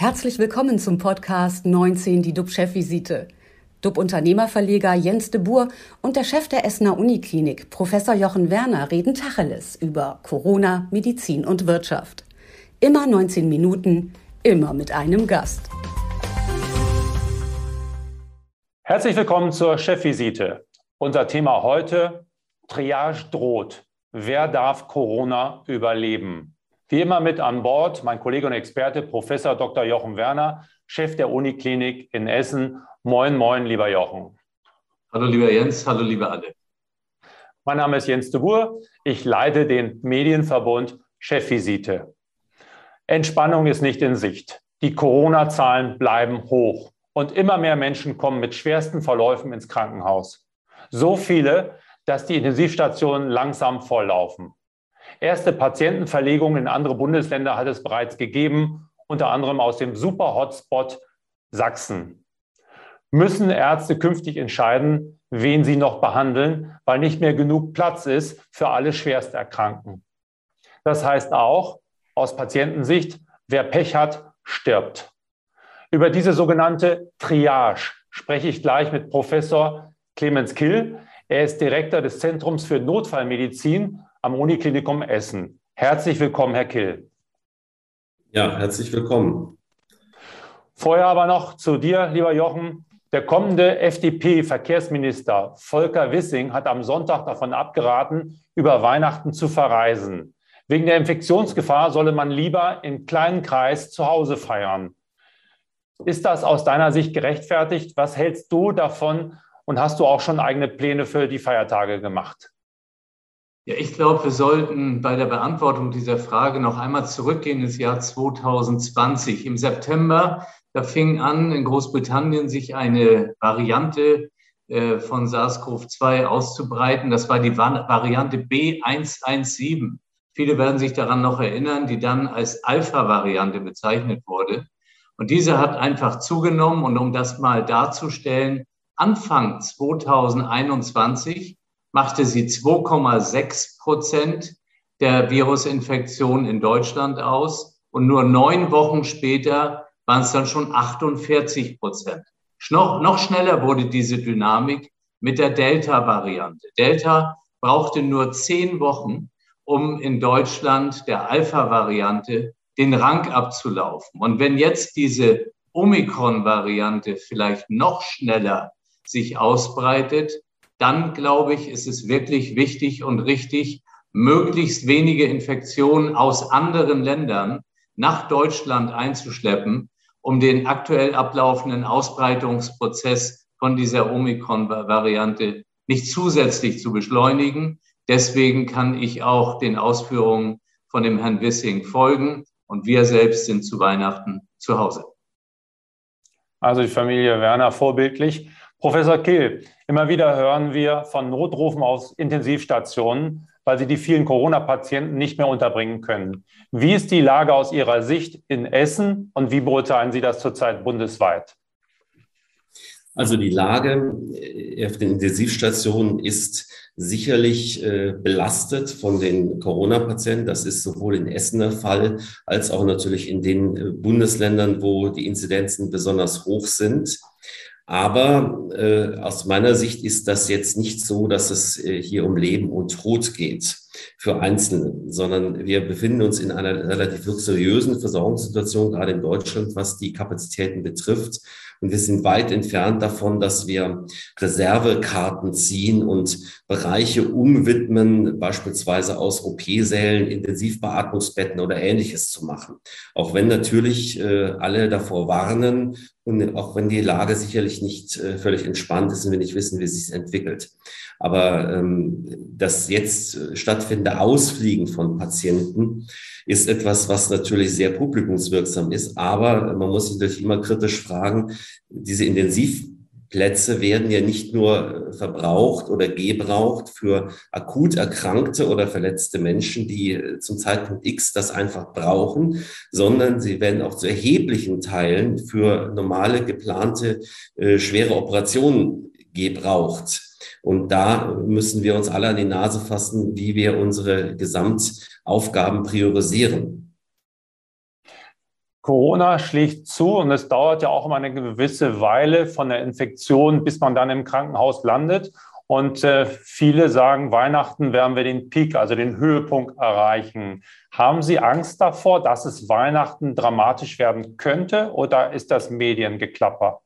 Herzlich willkommen zum Podcast 19, die DUB-Chefvisite. DUB-Unternehmerverleger Jens de Boer und der Chef der Essener Uniklinik, Professor Jochen Werner, reden Tacheles über Corona, Medizin und Wirtschaft. Immer 19 Minuten, immer mit einem Gast. Herzlich willkommen zur Chefvisite. Unser Thema heute, Triage droht. Wer darf Corona überleben? Wie immer mit an Bord mein Kollege und Experte Professor Dr. Jochen Werner, Chef der Uniklinik in Essen. Moin, moin, lieber Jochen. Hallo, lieber Jens. Hallo, liebe alle. Mein Name ist Jens de Boer. Ich leite den Medienverbund Chefvisite. Entspannung ist nicht in Sicht. Die Corona-Zahlen bleiben hoch und immer mehr Menschen kommen mit schwersten Verläufen ins Krankenhaus. So viele, dass die Intensivstationen langsam volllaufen. Erste Patientenverlegungen in andere Bundesländer hat es bereits gegeben, unter anderem aus dem Super-Hotspot Sachsen. Müssen Ärzte künftig entscheiden, wen sie noch behandeln, weil nicht mehr genug Platz ist für alle Schwersterkrankten. Das heißt auch, aus Patientensicht, wer Pech hat, stirbt. Über diese sogenannte Triage spreche ich gleich mit Professor Clemens Kill. Er ist Direktor des Zentrums für Notfallmedizin am Uniklinikum Essen. Herzlich willkommen, Herr Kill. Ja, herzlich willkommen. Vorher aber noch zu dir, lieber Jochen. Der kommende FDP-Verkehrsminister Volker Wissing hat am Sonntag davon abgeraten, über Weihnachten zu verreisen. Wegen der Infektionsgefahr solle man lieber in kleinen Kreis zu Hause feiern. Ist das aus deiner Sicht gerechtfertigt? Was hältst du davon und hast du auch schon eigene Pläne für die Feiertage gemacht? Ja, ich glaube, wir sollten bei der Beantwortung dieser Frage noch einmal zurückgehen ins Jahr 2020. Im September, da fing an, in Großbritannien sich eine Variante äh, von SARS-CoV-2 auszubreiten. Das war die Variante B117. Viele werden sich daran noch erinnern, die dann als Alpha-Variante bezeichnet wurde. Und diese hat einfach zugenommen. Und um das mal darzustellen, Anfang 2021 machte sie 2,6 Prozent der Virusinfektionen in Deutschland aus und nur neun Wochen später waren es dann schon 48 Prozent. Noch, noch schneller wurde diese Dynamik mit der Delta-Variante. Delta brauchte nur zehn Wochen, um in Deutschland der Alpha-Variante den Rang abzulaufen. Und wenn jetzt diese Omikron-Variante vielleicht noch schneller sich ausbreitet, dann glaube ich, ist es wirklich wichtig und richtig, möglichst wenige Infektionen aus anderen Ländern nach Deutschland einzuschleppen, um den aktuell ablaufenden Ausbreitungsprozess von dieser Omikron-Variante nicht zusätzlich zu beschleunigen. Deswegen kann ich auch den Ausführungen von dem Herrn Wissing folgen und wir selbst sind zu Weihnachten zu Hause. Also die Familie Werner vorbildlich. Professor Kill, immer wieder hören wir von Notrufen aus Intensivstationen, weil sie die vielen Corona-Patienten nicht mehr unterbringen können. Wie ist die Lage aus Ihrer Sicht in Essen und wie beurteilen Sie das zurzeit bundesweit? Also die Lage äh, auf den Intensivstationen ist sicherlich äh, belastet von den Corona-Patienten. Das ist sowohl in Essen der Fall als auch natürlich in den äh, Bundesländern, wo die Inzidenzen besonders hoch sind. Aber äh, aus meiner Sicht ist das jetzt nicht so, dass es äh, hier um Leben und Tod geht für Einzelne, sondern wir befinden uns in einer relativ luxuriösen Versorgungssituation, gerade in Deutschland, was die Kapazitäten betrifft. Und wir sind weit entfernt davon, dass wir Reservekarten ziehen und Bereiche umwidmen, beispielsweise aus OP-Sälen, Intensivbeatmungsbetten oder ähnliches zu machen. Auch wenn natürlich äh, alle davor warnen und auch wenn die Lage sicherlich nicht äh, völlig entspannt ist und wir nicht wissen, wie sich entwickelt. Aber ähm, das jetzt stattfindende Ausfliegen von Patienten ist etwas, was natürlich sehr publikumswirksam ist. Aber man muss sich natürlich immer kritisch fragen, diese Intensivplätze werden ja nicht nur verbraucht oder gebraucht für akut erkrankte oder verletzte Menschen, die zum Zeitpunkt X das einfach brauchen, sondern sie werden auch zu erheblichen Teilen für normale geplante äh, schwere Operationen gebraucht. Und da müssen wir uns alle an die Nase fassen, wie wir unsere Gesamtaufgaben priorisieren. Corona schlägt zu und es dauert ja auch immer eine gewisse Weile von der Infektion, bis man dann im Krankenhaus landet. Und äh, viele sagen, Weihnachten werden wir den Peak, also den Höhepunkt erreichen. Haben Sie Angst davor, dass es Weihnachten dramatisch werden könnte oder ist das Mediengeklapper?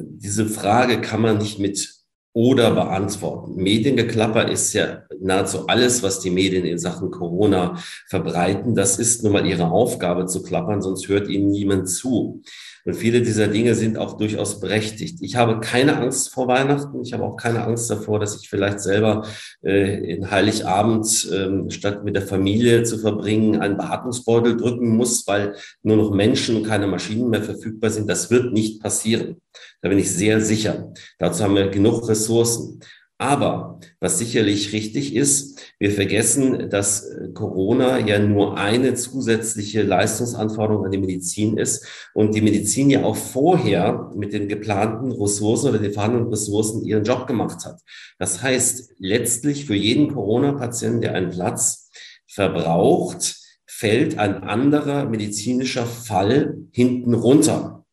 Diese Frage kann man nicht mit oder beantworten. Mediengeklapper ist ja nahezu alles, was die Medien in Sachen Corona verbreiten. Das ist nun mal ihre Aufgabe zu klappern, sonst hört ihnen niemand zu. Und viele dieser Dinge sind auch durchaus berechtigt. Ich habe keine Angst vor Weihnachten. Ich habe auch keine Angst davor, dass ich vielleicht selber äh, in Heiligabend äh, statt mit der Familie zu verbringen einen Beatmungsbeutel drücken muss, weil nur noch Menschen und keine Maschinen mehr verfügbar sind. Das wird nicht passieren. Da bin ich sehr sicher. Dazu haben wir genug Ressourcen. Aber was sicherlich richtig ist, wir vergessen, dass äh, Corona ja nur eine zusätzliche Leistungsanforderung an die Medizin ist und die Medizin ja auch vorher mit den geplanten Ressourcen oder den vorhandenen Ressourcen ihren Job gemacht hat. Das heißt, letztlich für jeden Corona-Patienten, der einen Platz verbraucht, fällt ein anderer medizinischer Fall hinten runter.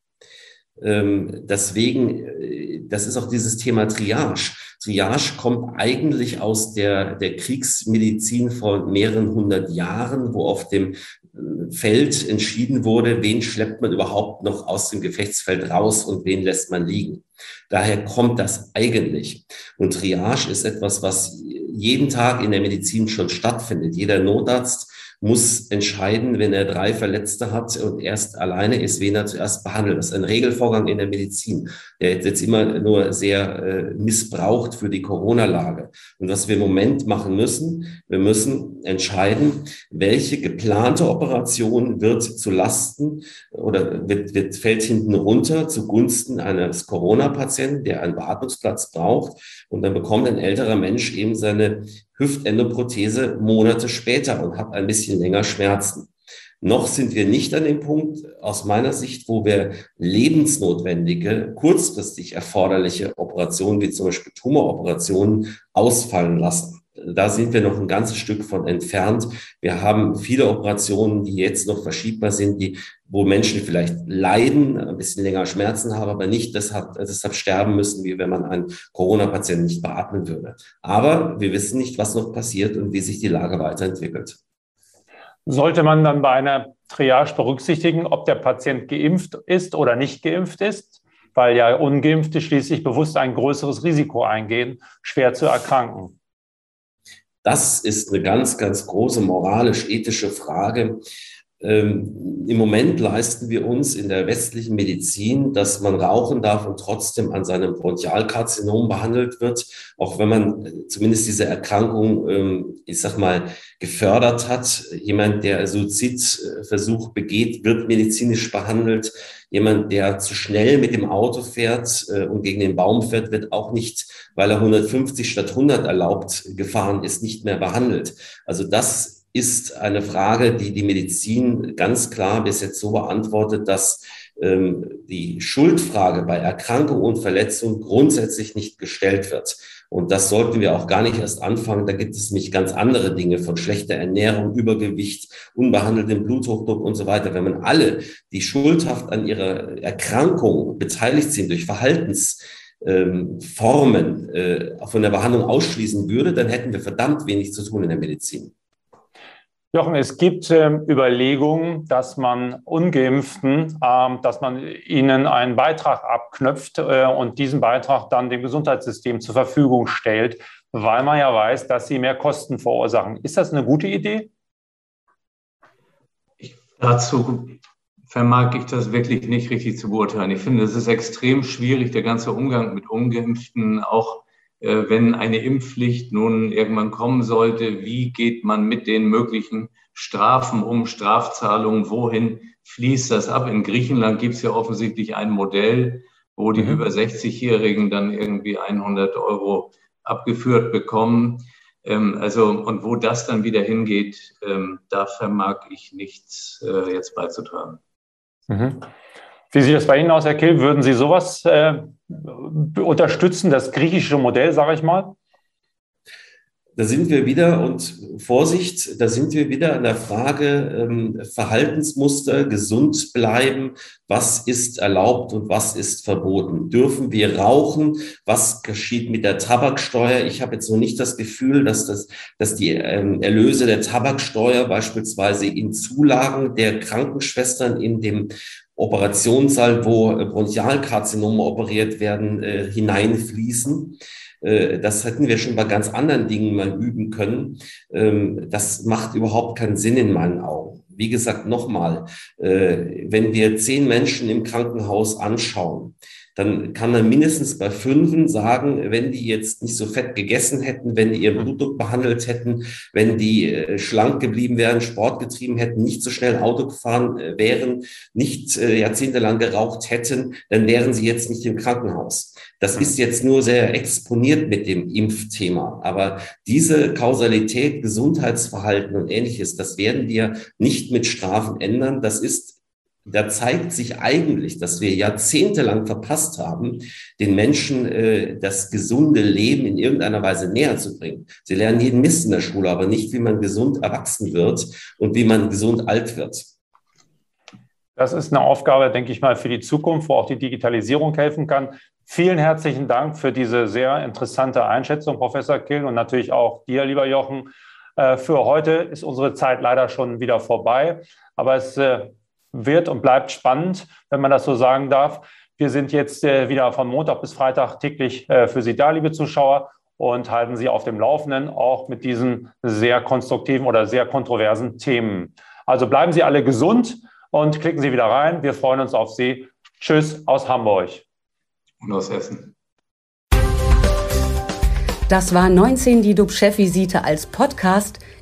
Ähm, deswegen, äh, das ist auch dieses Thema Triage. Triage kommt eigentlich aus der, der Kriegsmedizin vor mehreren hundert Jahren, wo auf dem äh, Feld entschieden wurde, wen schleppt man überhaupt noch aus dem Gefechtsfeld raus und wen lässt man liegen. Daher kommt das eigentlich. Und Triage ist etwas, was jeden Tag in der Medizin schon stattfindet. Jeder Notarzt muss entscheiden, wenn er drei Verletzte hat und erst alleine ist, wen er zuerst behandelt. Das ist ein Regelvorgang in der Medizin, der jetzt immer nur sehr äh, missbraucht für die Corona-Lage. Und was wir im Moment machen müssen, wir müssen entscheiden, welche geplante Operation wird zu Lasten oder wird, wird fällt hinten runter zugunsten eines Corona-Patienten, der einen Beatmungsplatz braucht. Und dann bekommt ein älterer Mensch eben seine Hüftendoprothese Monate später und hat ein bisschen länger Schmerzen. Noch sind wir nicht an dem Punkt, aus meiner Sicht, wo wir lebensnotwendige, kurzfristig erforderliche Operationen, wie zum Beispiel Tumoroperationen, ausfallen lassen. Da sind wir noch ein ganzes Stück von entfernt. Wir haben viele Operationen, die jetzt noch verschiebbar sind, die, wo Menschen vielleicht leiden, ein bisschen länger Schmerzen haben, aber nicht deshalb, deshalb sterben müssen, wie wenn man einen Corona-Patienten nicht beatmen würde. Aber wir wissen nicht, was noch passiert und wie sich die Lage weiterentwickelt. Sollte man dann bei einer Triage berücksichtigen, ob der Patient geimpft ist oder nicht geimpft ist? Weil ja Ungeimpfte schließlich bewusst ein größeres Risiko eingehen, schwer zu erkranken. Das ist eine ganz, ganz große moralisch-ethische Frage. Ähm, Im Moment leisten wir uns in der westlichen Medizin, dass man rauchen darf und trotzdem an seinem Bronchialkarzinom behandelt wird, auch wenn man äh, zumindest diese Erkrankung, ähm, ich sag mal, gefördert hat. Jemand, der Suizidversuch begeht, wird medizinisch behandelt. Jemand, der zu schnell mit dem Auto fährt äh, und gegen den Baum fährt, wird auch nicht, weil er 150 statt 100 erlaubt gefahren ist, nicht mehr behandelt. Also das ist eine Frage, die die Medizin ganz klar bis jetzt so beantwortet, dass ähm, die Schuldfrage bei Erkrankung und Verletzung grundsätzlich nicht gestellt wird. Und das sollten wir auch gar nicht erst anfangen. Da gibt es nämlich ganz andere Dinge von schlechter Ernährung, Übergewicht, unbehandeltem Bluthochdruck und so weiter. Wenn man alle, die schuldhaft an ihrer Erkrankung beteiligt sind durch Verhaltensformen ähm, äh, von der Behandlung ausschließen würde, dann hätten wir verdammt wenig zu tun in der Medizin. Jochen, es gibt äh, Überlegungen, dass man Ungeimpften, äh, dass man ihnen einen Beitrag abknöpft äh, und diesen Beitrag dann dem Gesundheitssystem zur Verfügung stellt, weil man ja weiß, dass sie mehr Kosten verursachen. Ist das eine gute Idee? Ich, dazu vermag ich das wirklich nicht richtig zu beurteilen. Ich finde, es ist extrem schwierig, der ganze Umgang mit Ungeimpften, auch wenn eine Impfpflicht nun irgendwann kommen sollte, wie geht man mit den möglichen Strafen um, Strafzahlungen, wohin fließt das ab? In Griechenland gibt es ja offensichtlich ein Modell, wo die mhm. über 60-Jährigen dann irgendwie 100 Euro abgeführt bekommen. Ähm, also, und wo das dann wieder hingeht, ähm, da vermag ich nichts äh, jetzt beizutragen. Mhm. Wie sieht das bei Ihnen aus, Herr Kill? Würden Sie sowas äh, unterstützen, das griechische Modell, sage ich mal? da sind wir wieder und Vorsicht, da sind wir wieder an der Frage ähm, Verhaltensmuster, gesund bleiben, was ist erlaubt und was ist verboten. Dürfen wir rauchen? Was geschieht mit der Tabaksteuer? Ich habe jetzt noch nicht das Gefühl, dass, das, dass die ähm, Erlöse der Tabaksteuer beispielsweise in Zulagen der Krankenschwestern in dem Operationssaal, wo äh, Bronchialkarzinome operiert werden, äh, hineinfließen. Äh, das hätten wir schon bei ganz anderen Dingen mal üben können. Ähm, das macht überhaupt keinen Sinn in meinen Augen. Wie gesagt, nochmal, äh, wenn wir zehn Menschen im Krankenhaus anschauen, dann kann man mindestens bei fünfen sagen, wenn die jetzt nicht so fett gegessen hätten, wenn die ihren Blutdruck behandelt hätten, wenn die äh, schlank geblieben wären, Sport getrieben hätten, nicht so schnell Auto gefahren wären, nicht jahrzehntelang geraucht hätten, dann wären sie jetzt nicht im Krankenhaus. Das ist jetzt nur sehr exponiert mit dem Impfthema. Aber diese Kausalität, Gesundheitsverhalten und ähnliches, das werden wir nicht mit Strafen ändern. Das ist da zeigt sich eigentlich, dass wir jahrzehntelang verpasst haben, den Menschen äh, das gesunde Leben in irgendeiner Weise näher zu bringen. Sie lernen jeden Mist in der Schule, aber nicht, wie man gesund erwachsen wird und wie man gesund alt wird. Das ist eine Aufgabe, denke ich mal, für die Zukunft, wo auch die Digitalisierung helfen kann. Vielen herzlichen Dank für diese sehr interessante Einschätzung, Professor Kill, und natürlich auch dir, lieber Jochen. Äh, für heute ist unsere Zeit leider schon wieder vorbei, aber es äh, wird und bleibt spannend, wenn man das so sagen darf. Wir sind jetzt äh, wieder von Montag bis Freitag täglich für Sie da, liebe Zuschauer, und halten Sie auf dem Laufenden, auch mit diesen sehr konstruktiven oder sehr kontroversen Themen. Also bleiben Sie alle gesund und klicken Sie wieder rein. Wir freuen uns auf Sie. Tschüss aus Hamburg und aus Hessen. Das war 19 die DUB-Chefvisite als Podcast.